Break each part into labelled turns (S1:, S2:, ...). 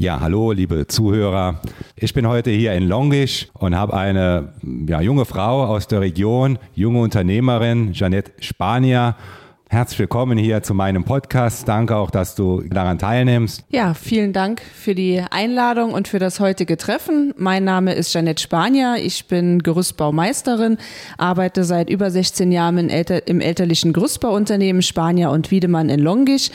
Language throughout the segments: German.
S1: Ja, hallo, liebe Zuhörer. Ich bin heute hier in Longisch und habe eine ja, junge Frau aus der Region, junge Unternehmerin, Janette Spanier. Herzlich willkommen hier zu meinem Podcast. Danke auch, dass du daran teilnimmst.
S2: Ja, vielen Dank für die Einladung und für das heutige Treffen. Mein Name ist Janette Spanier. Ich bin Gerüstbaumeisterin, arbeite seit über 16 Jahren im elterlichen Gerüstbauunternehmen Spanier und Wiedemann in Longisch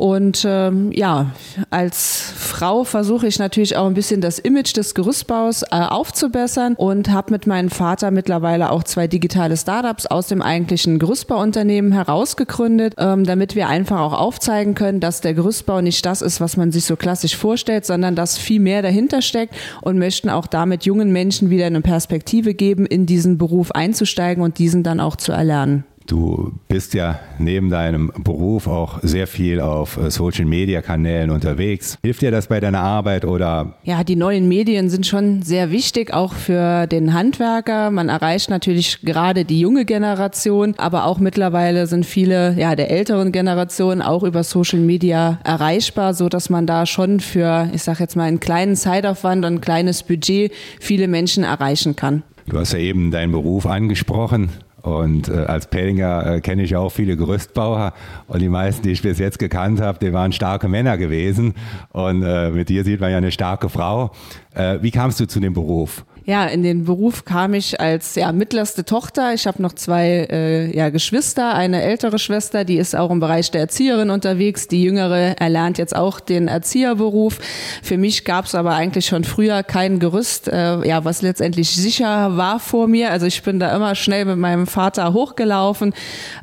S2: und ähm, ja, als Frau versuche ich natürlich auch ein bisschen das Image des Gerüstbaus äh, aufzubessern und habe mit meinem Vater mittlerweile auch zwei digitale Startups aus dem eigentlichen Gerüstbauunternehmen herausgegründet, ähm, damit wir einfach auch aufzeigen können, dass der Gerüstbau nicht das ist, was man sich so klassisch vorstellt, sondern dass viel mehr dahinter steckt und möchten auch damit jungen Menschen wieder eine Perspektive geben, in diesen Beruf einzusteigen und diesen dann auch zu erlernen.
S1: Du bist ja neben deinem Beruf auch sehr viel auf äh, Social Media Kanälen unterwegs. Hilft dir das bei deiner Arbeit oder?
S2: Ja, die neuen Medien sind schon sehr wichtig, auch für den Handwerker. Man erreicht natürlich gerade die junge Generation, aber auch mittlerweile sind viele ja, der älteren Generation auch über Social Media erreichbar, so dass man da schon für, ich sag jetzt mal, einen kleinen Zeitaufwand und ein kleines Budget viele Menschen erreichen kann.
S1: Du hast ja eben deinen Beruf angesprochen. Und äh, als Pellinger äh, kenne ich auch viele Gerüstbauer und die meisten, die ich bis jetzt gekannt habe, die waren starke Männer gewesen. Und äh, mit dir sieht man ja eine starke Frau. Äh, wie kamst du zu dem Beruf?
S2: Ja, in den Beruf kam ich als ja, mittlerste Tochter. Ich habe noch zwei äh, ja, Geschwister, eine ältere Schwester, die ist auch im Bereich der Erzieherin unterwegs. Die jüngere erlernt jetzt auch den Erzieherberuf. Für mich gab es aber eigentlich schon früher kein Gerüst, äh, ja, was letztendlich sicher war vor mir. Also ich bin da immer schnell mit meinem Vater hochgelaufen.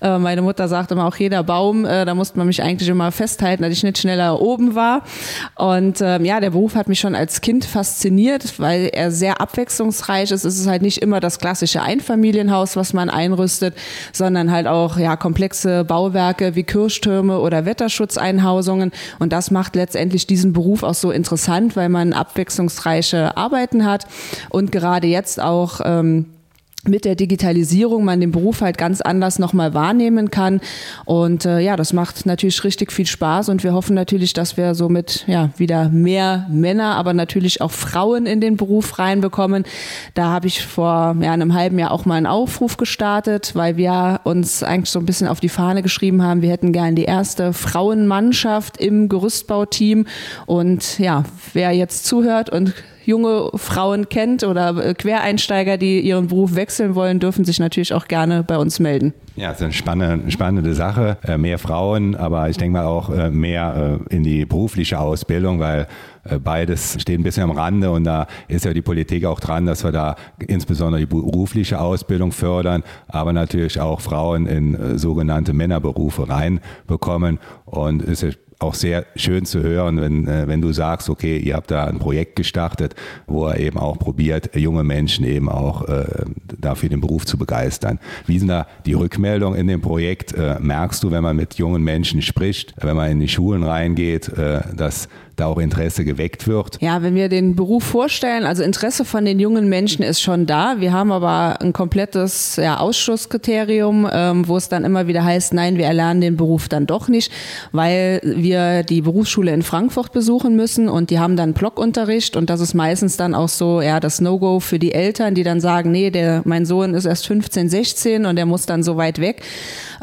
S2: Äh, meine Mutter sagte immer auch jeder Baum, äh, da musste man mich eigentlich immer festhalten, dass ich nicht schneller oben war. Und ähm, ja, der Beruf hat mich schon als Kind fasziniert, weil er sehr abwechselnd abwechslungsreich ist. Es ist halt nicht immer das klassische Einfamilienhaus, was man einrüstet, sondern halt auch ja komplexe Bauwerke wie Kirchtürme oder Wetterschutzeinhausungen. Und das macht letztendlich diesen Beruf auch so interessant, weil man abwechslungsreiche Arbeiten hat und gerade jetzt auch ähm, mit der Digitalisierung man den Beruf halt ganz anders nochmal wahrnehmen kann. Und äh, ja, das macht natürlich richtig viel Spaß und wir hoffen natürlich, dass wir somit ja wieder mehr Männer, aber natürlich auch Frauen in den Beruf reinbekommen. Da habe ich vor ja, einem halben Jahr auch mal einen Aufruf gestartet, weil wir uns eigentlich so ein bisschen auf die Fahne geschrieben haben, wir hätten gern die erste Frauenmannschaft im Gerüstbauteam. Und ja, wer jetzt zuhört und junge Frauen kennt oder äh, Quereinsteiger, die ihren Beruf wechseln wollen, dürfen sich natürlich auch gerne bei uns melden.
S1: Ja, das ist eine spannende, spannende Sache. Äh, mehr Frauen, aber ich denke mal auch äh, mehr in die berufliche Ausbildung, weil beides steht ein bisschen am Rande und da ist ja die Politik auch dran, dass wir da insbesondere die berufliche Ausbildung fördern, aber natürlich auch Frauen in sogenannte Männerberufe reinbekommen und es ist auch sehr schön zu hören, wenn, äh, wenn du sagst, okay, ihr habt da ein Projekt gestartet, wo er eben auch probiert, junge Menschen eben auch äh, dafür den Beruf zu begeistern. Wie sind da die Rückmeldungen in dem Projekt? Äh, merkst du, wenn man mit jungen Menschen spricht, wenn man in die Schulen reingeht, äh, dass da auch Interesse geweckt wird?
S2: Ja, wenn wir den Beruf vorstellen, also Interesse von den jungen Menschen ist schon da. Wir haben aber ein komplettes ja, Ausschusskriterium, ähm, wo es dann immer wieder heißt, nein, wir erlernen den Beruf dann doch nicht, weil wir die Berufsschule in Frankfurt besuchen müssen und die haben dann Blockunterricht und das ist meistens dann auch so, ja, das No-Go für die Eltern, die dann sagen, nee, der, mein Sohn ist erst 15, 16 und der muss dann so weit weg.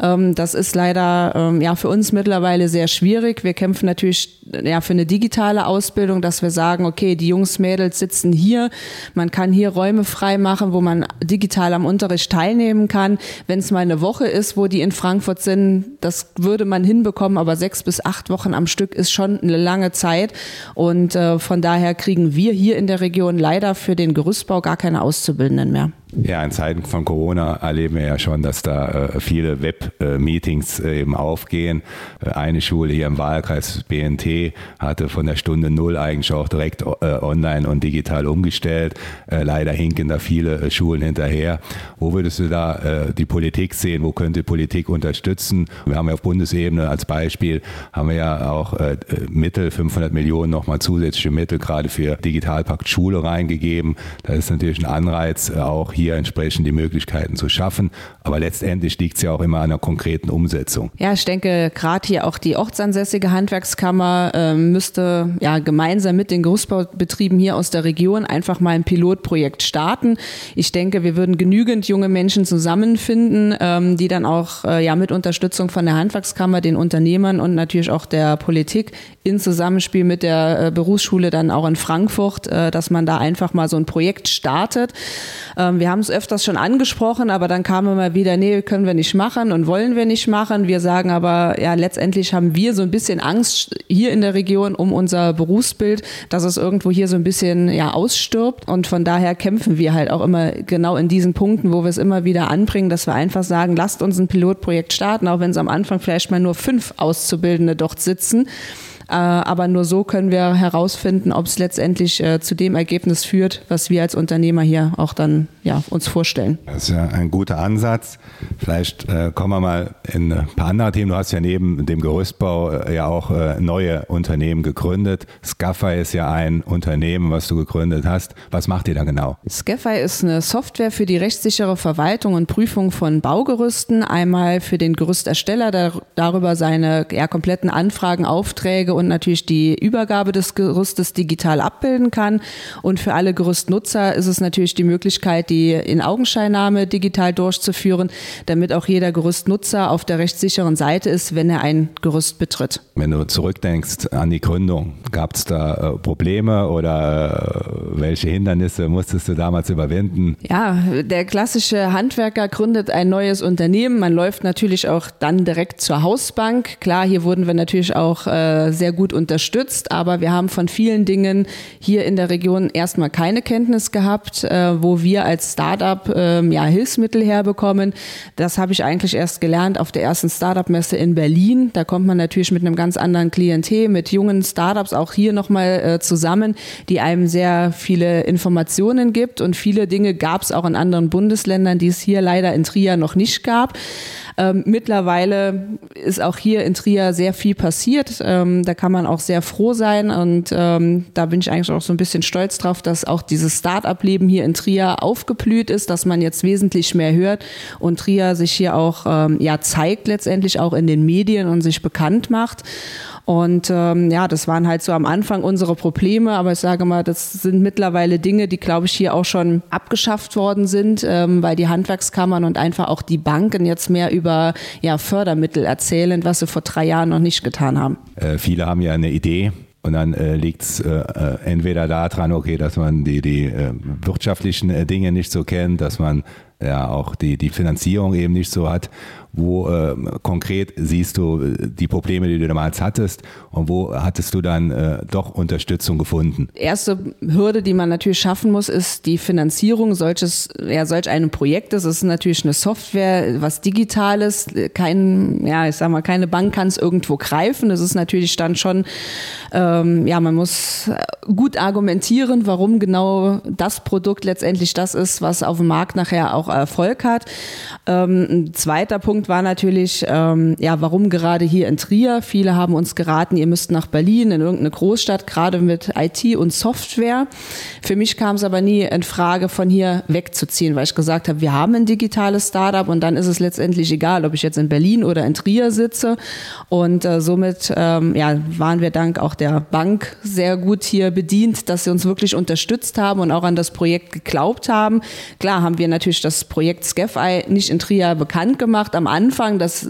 S2: Ähm, das ist leider ähm, ja für uns mittlerweile sehr schwierig. Wir kämpfen natürlich ja für eine digitale Ausbildung, dass wir sagen, okay, die Jungs, Mädels sitzen hier, man kann hier Räume frei machen, wo man digital am Unterricht teilnehmen kann. Wenn es mal eine Woche ist, wo die in Frankfurt sind, das würde man hinbekommen, aber sechs bis acht Wochen am Stück ist schon eine lange Zeit. Und äh, von daher kriegen wir hier in der Region leider für den Gerüstbau gar keine Auszubildenden mehr.
S1: Ja, in Zeiten von Corona erleben wir ja schon, dass da äh, viele Web-Meetings äh, eben aufgehen. Äh, eine Schule hier im Wahlkreis BNT hatte von der Stunde Null eigentlich auch direkt äh, online und digital umgestellt. Äh, leider hinken da viele Schulen hinterher. Wo würdest du da die Politik sehen? Wo könnte Politik unterstützen? Wir haben ja auf Bundesebene als Beispiel, haben wir ja auch Mittel, 500 Millionen nochmal zusätzliche Mittel gerade für Digitalpakt Schule reingegeben. Da ist natürlich ein Anreiz, auch hier hier entsprechend die Möglichkeiten zu schaffen. Aber letztendlich liegt es ja auch immer an der konkreten Umsetzung.
S2: Ja, ich denke, gerade hier auch die ortsansässige Handwerkskammer äh, müsste ja gemeinsam mit den Großbaubetrieben hier aus der Region einfach mal ein Pilotprojekt starten. Ich denke, wir würden genügend junge Menschen zusammenfinden, ähm, die dann auch äh, ja mit Unterstützung von der Handwerkskammer, den Unternehmern und natürlich auch der Politik in Zusammenspiel mit der äh, Berufsschule dann auch in Frankfurt, äh, dass man da einfach mal so ein Projekt startet. Ähm, wir haben es öfters schon angesprochen, aber dann kam immer wieder, nee, können wir nicht machen und wollen wir nicht machen. Wir sagen aber, ja, letztendlich haben wir so ein bisschen Angst hier in der Region um unser Berufsbild, dass es irgendwo hier so ein bisschen ja ausstirbt und von daher kämpfen wir halt auch immer genau in diesen Punkten, wo wir es immer wieder anbringen, dass wir einfach sagen, lasst uns ein Pilotprojekt starten, auch wenn es am Anfang vielleicht mal nur fünf Auszubildende dort sitzen. Äh, aber nur so können wir herausfinden, ob es letztendlich äh, zu dem Ergebnis führt, was wir als Unternehmer hier auch dann ja, uns vorstellen.
S1: Das ist ja ein guter Ansatz. Vielleicht äh, kommen wir mal in ein paar andere Themen. Du hast ja neben dem Gerüstbau äh, ja auch äh, neue Unternehmen gegründet. Scaffy ist ja ein Unternehmen, was du gegründet hast. Was macht ihr da genau?
S2: Scaffy ist eine Software für die rechtssichere Verwaltung und Prüfung von Baugerüsten. Einmal für den Gerüstersteller, der darüber seine ja, kompletten Anfragen, Aufträge und natürlich die Übergabe des Gerüstes digital abbilden kann. Und für alle Gerüstnutzer ist es natürlich die Möglichkeit, die in Augenscheinnahme digital durchzuführen, damit auch jeder Gerüstnutzer auf der rechtssicheren Seite ist, wenn er ein Gerüst betritt.
S1: Wenn du zurückdenkst an die Gründung, gab es da äh, Probleme oder äh, welche Hindernisse musstest du damals überwinden?
S2: Ja, der klassische Handwerker gründet ein neues Unternehmen. Man läuft natürlich auch dann direkt zur Hausbank. Klar, hier wurden wir natürlich auch äh, sehr gut unterstützt, aber wir haben von vielen Dingen hier in der Region erstmal keine Kenntnis gehabt, äh, wo wir als Startup ähm, ja, Hilfsmittel herbekommen. Das habe ich eigentlich erst gelernt auf der ersten Startup-Messe in Berlin. Da kommt man natürlich mit einem ganz anderen Klientel, mit jungen Startups auch hier nochmal äh, zusammen, die einem sehr viele Informationen gibt. Und viele Dinge gab es auch in anderen Bundesländern, die es hier leider in Trier noch nicht gab. Ähm, mittlerweile ist auch hier in Trier sehr viel passiert. Ähm, da kann man auch sehr froh sein und ähm, da bin ich eigentlich auch so ein bisschen stolz drauf, dass auch dieses Start-up-Leben hier in Trier aufgeblüht ist, dass man jetzt wesentlich mehr hört und Trier sich hier auch ähm, ja zeigt letztendlich auch in den Medien und sich bekannt macht. Und ähm, ja, das waren halt so am Anfang unsere Probleme, aber ich sage mal, das sind mittlerweile Dinge, die, glaube ich, hier auch schon abgeschafft worden sind, ähm, weil die Handwerkskammern und einfach auch die Banken jetzt mehr über ja, Fördermittel erzählen, was sie vor drei Jahren noch nicht getan haben.
S1: Äh, viele haben ja eine Idee, und dann äh, liegt es äh, äh, entweder daran, okay, dass man die, die äh, wirtschaftlichen äh, Dinge nicht so kennt, dass man ja auch die, die Finanzierung eben nicht so hat wo äh, konkret siehst du äh, die Probleme, die du damals hattest und wo hattest du dann äh, doch Unterstützung gefunden?
S2: Erste Hürde, die man natürlich schaffen muss, ist die Finanzierung solches, ja, solch einem Projektes. Es ist natürlich eine Software, was Digitales. Kein, ja, ich sag mal, keine Bank kann es irgendwo greifen. Es ist natürlich dann schon, ähm, ja, man muss gut argumentieren, warum genau das Produkt letztendlich das ist, was auf dem Markt nachher auch Erfolg hat. Ähm, ein zweiter Punkt war natürlich, ähm, ja, warum gerade hier in Trier? Viele haben uns geraten, ihr müsst nach Berlin, in irgendeine Großstadt, gerade mit IT und Software. Für mich kam es aber nie in Frage, von hier wegzuziehen, weil ich gesagt habe, wir haben ein digitales Startup und dann ist es letztendlich egal, ob ich jetzt in Berlin oder in Trier sitze. Und äh, somit ähm, ja, waren wir dank auch der Bank sehr gut hier bedient, dass sie uns wirklich unterstützt haben und auch an das Projekt geglaubt haben. Klar haben wir natürlich das Projekt Scafeye nicht in Trier bekannt gemacht. Am Anfang, das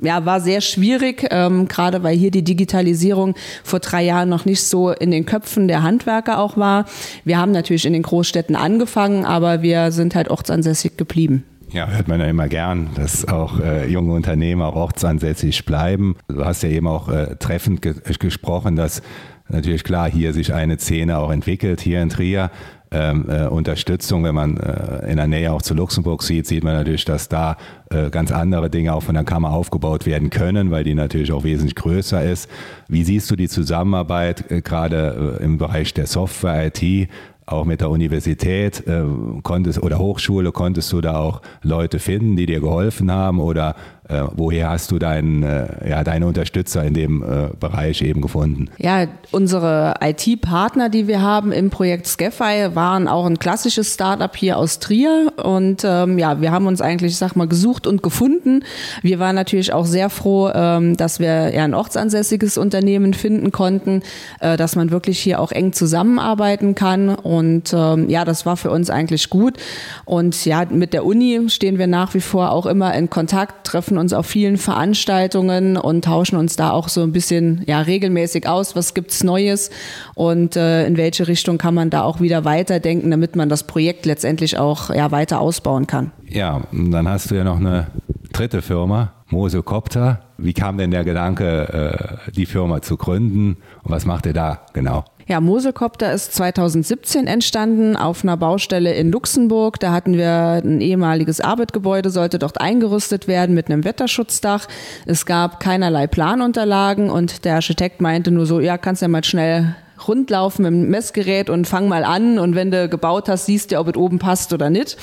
S2: ja, war sehr schwierig, ähm, gerade weil hier die Digitalisierung vor drei Jahren noch nicht so in den Köpfen der Handwerker auch war. Wir haben natürlich in den Großstädten angefangen, aber wir sind halt ortsansässig geblieben.
S1: Ja, hört man ja immer gern, dass auch äh, junge Unternehmer auch ortsansässig bleiben. Du hast ja eben auch äh, treffend ge gesprochen, dass natürlich klar hier sich eine Szene auch entwickelt, hier in Trier ähm, äh, Unterstützung. Wenn man äh, in der Nähe auch zu Luxemburg sieht, sieht man natürlich, dass da äh, ganz andere Dinge auch von der Kammer aufgebaut werden können, weil die natürlich auch wesentlich größer ist. Wie siehst du die Zusammenarbeit äh, gerade äh, im Bereich der Software IT? Auch mit der Universität äh, konntest oder Hochschule konntest du da auch Leute finden, die dir geholfen haben oder Äh, woher hast du dein, äh, ja, deine Unterstützer in dem äh, Bereich eben gefunden?
S2: Ja, unsere IT-Partner, die wir haben im Projekt Scaffi, waren auch ein klassisches Startup hier aus Trier. Und ähm, ja, wir haben uns eigentlich, ich sag mal, gesucht und gefunden. Wir waren natürlich auch sehr froh, ähm, dass wir ja ein ortsansässiges Unternehmen finden konnten, äh, dass man wirklich hier auch eng zusammenarbeiten kann. Und ähm, ja, das war für uns eigentlich gut. Und ja, mit der Uni stehen wir nach wie vor auch immer in Kontakt, treffen uns auf vielen Veranstaltungen und tauschen uns da auch so ein bisschen ja, regelmäßig aus, was gibt's Neues und äh, in welche Richtung kann man da auch wieder weiterdenken, damit man das Projekt letztendlich auch ja, weiter ausbauen kann.
S1: Ja, dann hast du ja noch eine dritte Firma, Mosocopter. Wie kam denn der Gedanke, äh, die Firma zu gründen und was macht ihr da genau?
S2: Ja, Moselkopter ist 2017 entstanden auf einer Baustelle in Luxemburg. Da hatten wir ein ehemaliges Arbeitgebäude, sollte dort eingerüstet werden mit einem Wetterschutzdach. Es gab keinerlei Planunterlagen und der Architekt meinte nur so, ja, kannst ja mal schnell rundlaufen mit dem Messgerät und fang mal an und wenn du gebaut hast, siehst du, ob es oben passt oder nicht.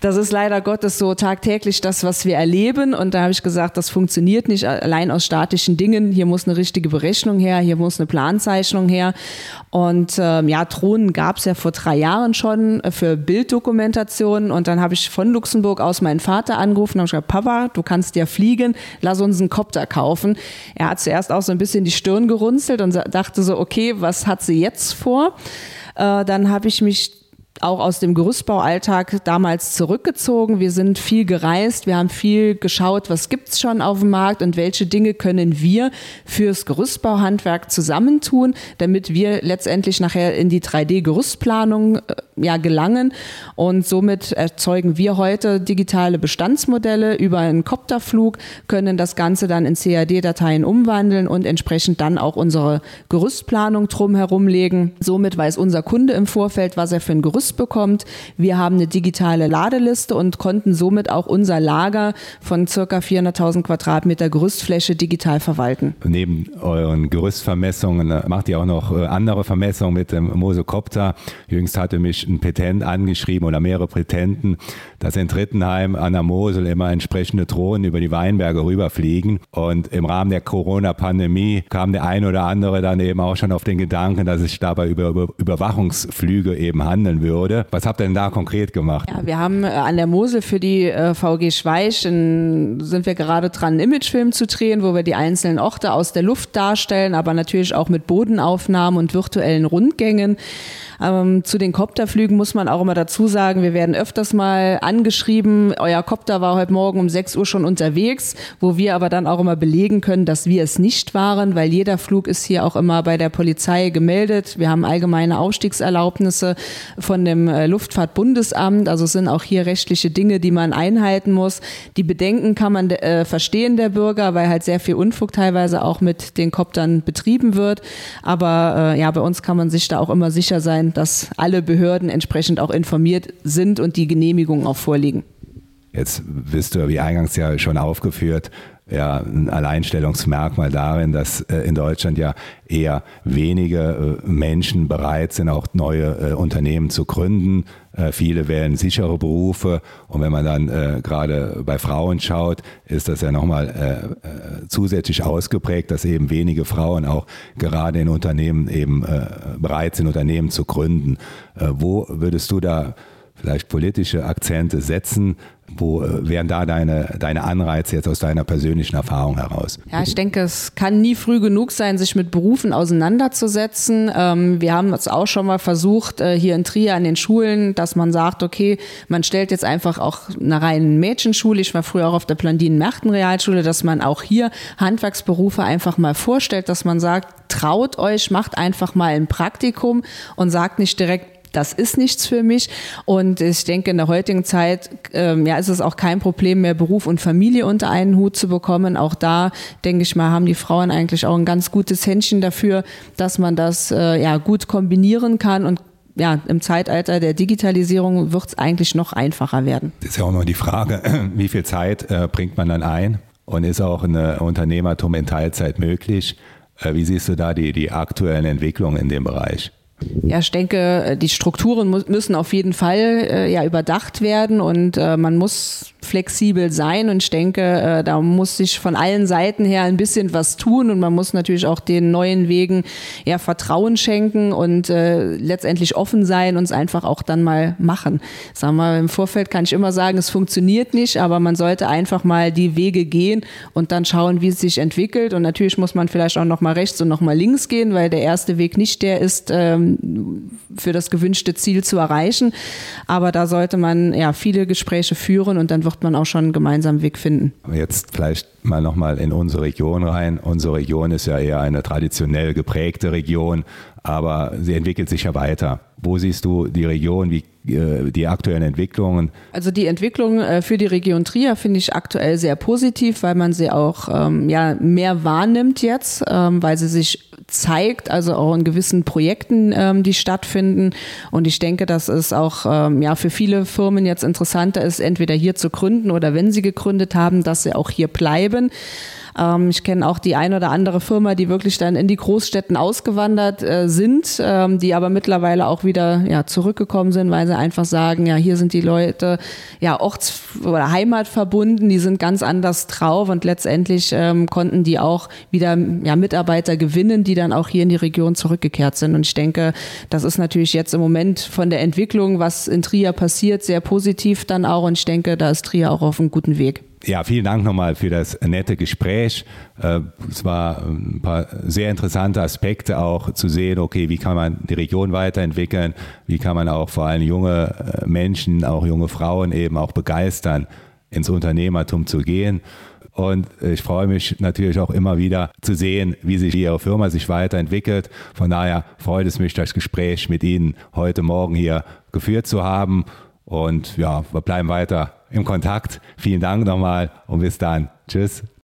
S2: Das ist leider Gottes so tagtäglich das, was wir erleben. Und da habe ich gesagt, das funktioniert nicht allein aus statischen Dingen. Hier muss eine richtige Berechnung her, hier muss eine Planzeichnung her. Und ähm, ja, Drohnen gab es ja vor drei Jahren schon für Bilddokumentationen. Und dann habe ich von Luxemburg aus meinen Vater angerufen und habe gesagt, Papa, du kannst ja fliegen, lass uns einen Kopter kaufen. Er hat zuerst auch so ein bisschen die Stirn gerunzelt und dachte so, okay, was hat sie jetzt vor? Äh, dann habe ich mich auch aus dem Gerüstbaualltag damals zurückgezogen. Wir sind viel gereist, wir haben viel geschaut, was gibt's schon auf dem Markt und welche Dinge können wir fürs Gerüstbauhandwerk zusammentun, damit wir letztendlich nachher in die 3D-Gerüstplanung äh, ja, gelangen. Und somit erzeugen wir heute digitale Bestandsmodelle über einen Kopterflug, können das Ganze dann in CAD-Dateien umwandeln und entsprechend dann auch unsere Gerüstplanung drumherum legen. Somit weiß unser Kunde im Vorfeld, was er für ein Gerüst bekommt. Wir haben eine digitale Ladeliste und konnten somit auch unser Lager von circa 400.000 Quadratmeter Gerüstfläche digital verwalten.
S1: Neben euren Gerüstvermessungen äh, macht ihr auch noch äh, andere Vermessungen mit dem Mosocopter. Jüngst hatte mich ein Petent angeschrieben oder mehrere Petenten, dass in Trittenheim an der Mosel immer entsprechende Drohnen über die Weinberge rüberfliegen. Und im Rahmen der Corona-Pandemie kam der ein oder andere dann eben auch schon auf den Gedanken, dass es dabei über Überwachungsflüge eben handeln würde. Was habt ihr denn da konkret gemacht?
S2: Ja, wir haben äh, an der Mosel für die äh, VG Schweich in, sind wir gerade dran, einen Imagefilm zu drehen, wo wir die einzelnen Orte aus der Luft darstellen, aber natürlich auch mit Bodenaufnahmen und virtuellen Rundgängen. Ähm, zu den Kopterflügen muss man auch immer dazu sagen, wir werden öfters mal angeschrieben, euer Kopter war heute Morgen um 6 Uhr schon unterwegs, wo wir aber dann auch immer belegen können, dass wir es nicht waren, weil jeder Flug ist hier auch immer bei der Polizei gemeldet. Wir haben allgemeine Aufstiegserlaubnisse von dem äh, Luftfahrtbundesamt, also es sind auch hier rechtliche Dinge, die man einhalten muss. Die Bedenken kann man äh, verstehen der Bürger, weil halt sehr viel Unfug teilweise auch mit den Koptern betrieben wird. Aber äh, ja, bei uns kann man sich da auch immer sicher sein, dass alle Behörden entsprechend auch informiert sind und die Genehmigungen auch vorliegen.
S1: Jetzt bist du, wie eingangs ja schon aufgeführt, ja ein Alleinstellungsmerkmal darin, dass äh, in Deutschland ja eher wenige äh, Menschen bereit sind, auch neue äh, Unternehmen zu gründen. Äh, viele wählen sichere Berufe und wenn man dann äh, gerade bei Frauen schaut, ist das ja nochmal äh, zusätzlich ausgeprägt, dass eben wenige Frauen auch gerade in Unternehmen eben bereit sind, Unternehmen zu gründen. wo würdest du da vielleicht politische Akzente setzen, wo äh, wären da deine, deine Anreize jetzt aus deiner persönlichen Erfahrung heraus?
S2: Ja, ich denke, es kann nie früh genug sein, sich mit Berufen auseinanderzusetzen. Ähm, wir haben es auch schon mal versucht, äh, hier in Trier an den Schulen, dass man sagt, okay, man stellt jetzt einfach auch eine reine Mädchenschule. Ich war früher auch auf der Plandinen-Merchten-Realschule, dass man auch hier Handwerksberufe einfach mal vorstellt, dass man sagt, traut euch, macht einfach mal ein Praktikum und sagt nicht direkt, das ist nichts für mich. Und ich denke, in der heutigen Zeit ähm, ja, ist es auch kein Problem mehr, Beruf und Familie unter einen Hut zu bekommen. Auch da, denke ich mal, haben die Frauen eigentlich auch ein ganz gutes Händchen dafür, dass man das äh, ja, gut kombinieren kann und ja, im Zeitalter der Digitalisierung wird es eigentlich noch einfacher werden.
S1: Das ist ja auch immer die Frage, wie viel Zeit äh, bringt man dann ein und ist auch ein Unternehmertum in Teilzeit möglich? Äh, wie siehst du da die, die aktuellen Entwicklungen in dem Bereich?
S2: Ja, ich denke, die Strukturen müssen auf jeden Fall äh, ja überdacht werden und äh, man muss flexibel sein. Und ich denke, äh, da muss sich von allen Seiten her ein bisschen was tun. Und man muss natürlich auch den neuen Wegen ja Vertrauen schenken und äh, letztendlich offen sein und es einfach auch dann mal machen. Sag mal, im Vorfeld kann ich immer sagen, es funktioniert nicht, aber man sollte einfach mal die Wege gehen und dann schauen, wie es sich entwickelt. Und natürlich muss man vielleicht auch noch mal rechts und noch mal links gehen, weil der erste Weg nicht der ist, ähm, für das gewünschte Ziel zu erreichen, aber da sollte man ja viele Gespräche führen und dann wird man auch schon einen gemeinsamen Weg finden.
S1: Jetzt vielleicht mal nochmal in unsere Region rein. Unsere Region ist ja eher eine traditionell geprägte Region, aber sie entwickelt sich ja weiter. Wo siehst du die Region, wie äh, die aktuellen Entwicklungen?
S2: Also die Entwicklung äh, für die Region Trier finde ich aktuell sehr positiv, weil man sie auch ähm, ja, mehr wahrnimmt jetzt, ähm, weil sie sich zeigt, also auch in gewissen Projekten, ähm, die stattfinden. Und ich denke, dass es auch ähm, ja, für viele Firmen jetzt interessanter ist, entweder hier zu gründen oder wenn sie gegründet haben, dass sie auch hier bleiben. Ähm, ich kenne auch die ein oder andere Firma, die wirklich dann in die Großstädten ausgewandert äh, sind, ähm, die aber mittlerweile auch wieder ja, zurückgekommen sind, weil sie einfach sagen, ja, hier sind die Leute ja orts- oder heimatverbunden, die sind ganz anders drauf und letztendlich ähm, konnten die auch wieder ja, Mitarbeiter gewinnen, die dann auch hier in die Region zurückgekehrt sind. Und ich denke, das ist natürlich jetzt im Moment von der Entwicklung, was in Trier passiert, sehr positiv dann auch. Und ich denke, da ist Trier auch auf einem guten Weg.
S1: Ja, vielen Dank nochmal für das nette Gespräch. Äh, es war ein paar sehr interessante Aspekte auch zu sehen, okay, wie kann man die Region weiterentwickeln, wie kann man auch vor allem junge äh, Menschen, auch junge Frauen eben auch begeistern, ins Unternehmertum zu gehen. Und ich freue mich natürlich auch immer wieder zu sehen, wie sich Ihre Firma sich weiterentwickelt. Von daher freut es mich, das Gespräch mit Ihnen heute Morgen hier geführt zu haben. Und ja, wir bleiben weiter im Kontakt. Vielen Dank nochmal und bis dann. Tschüss.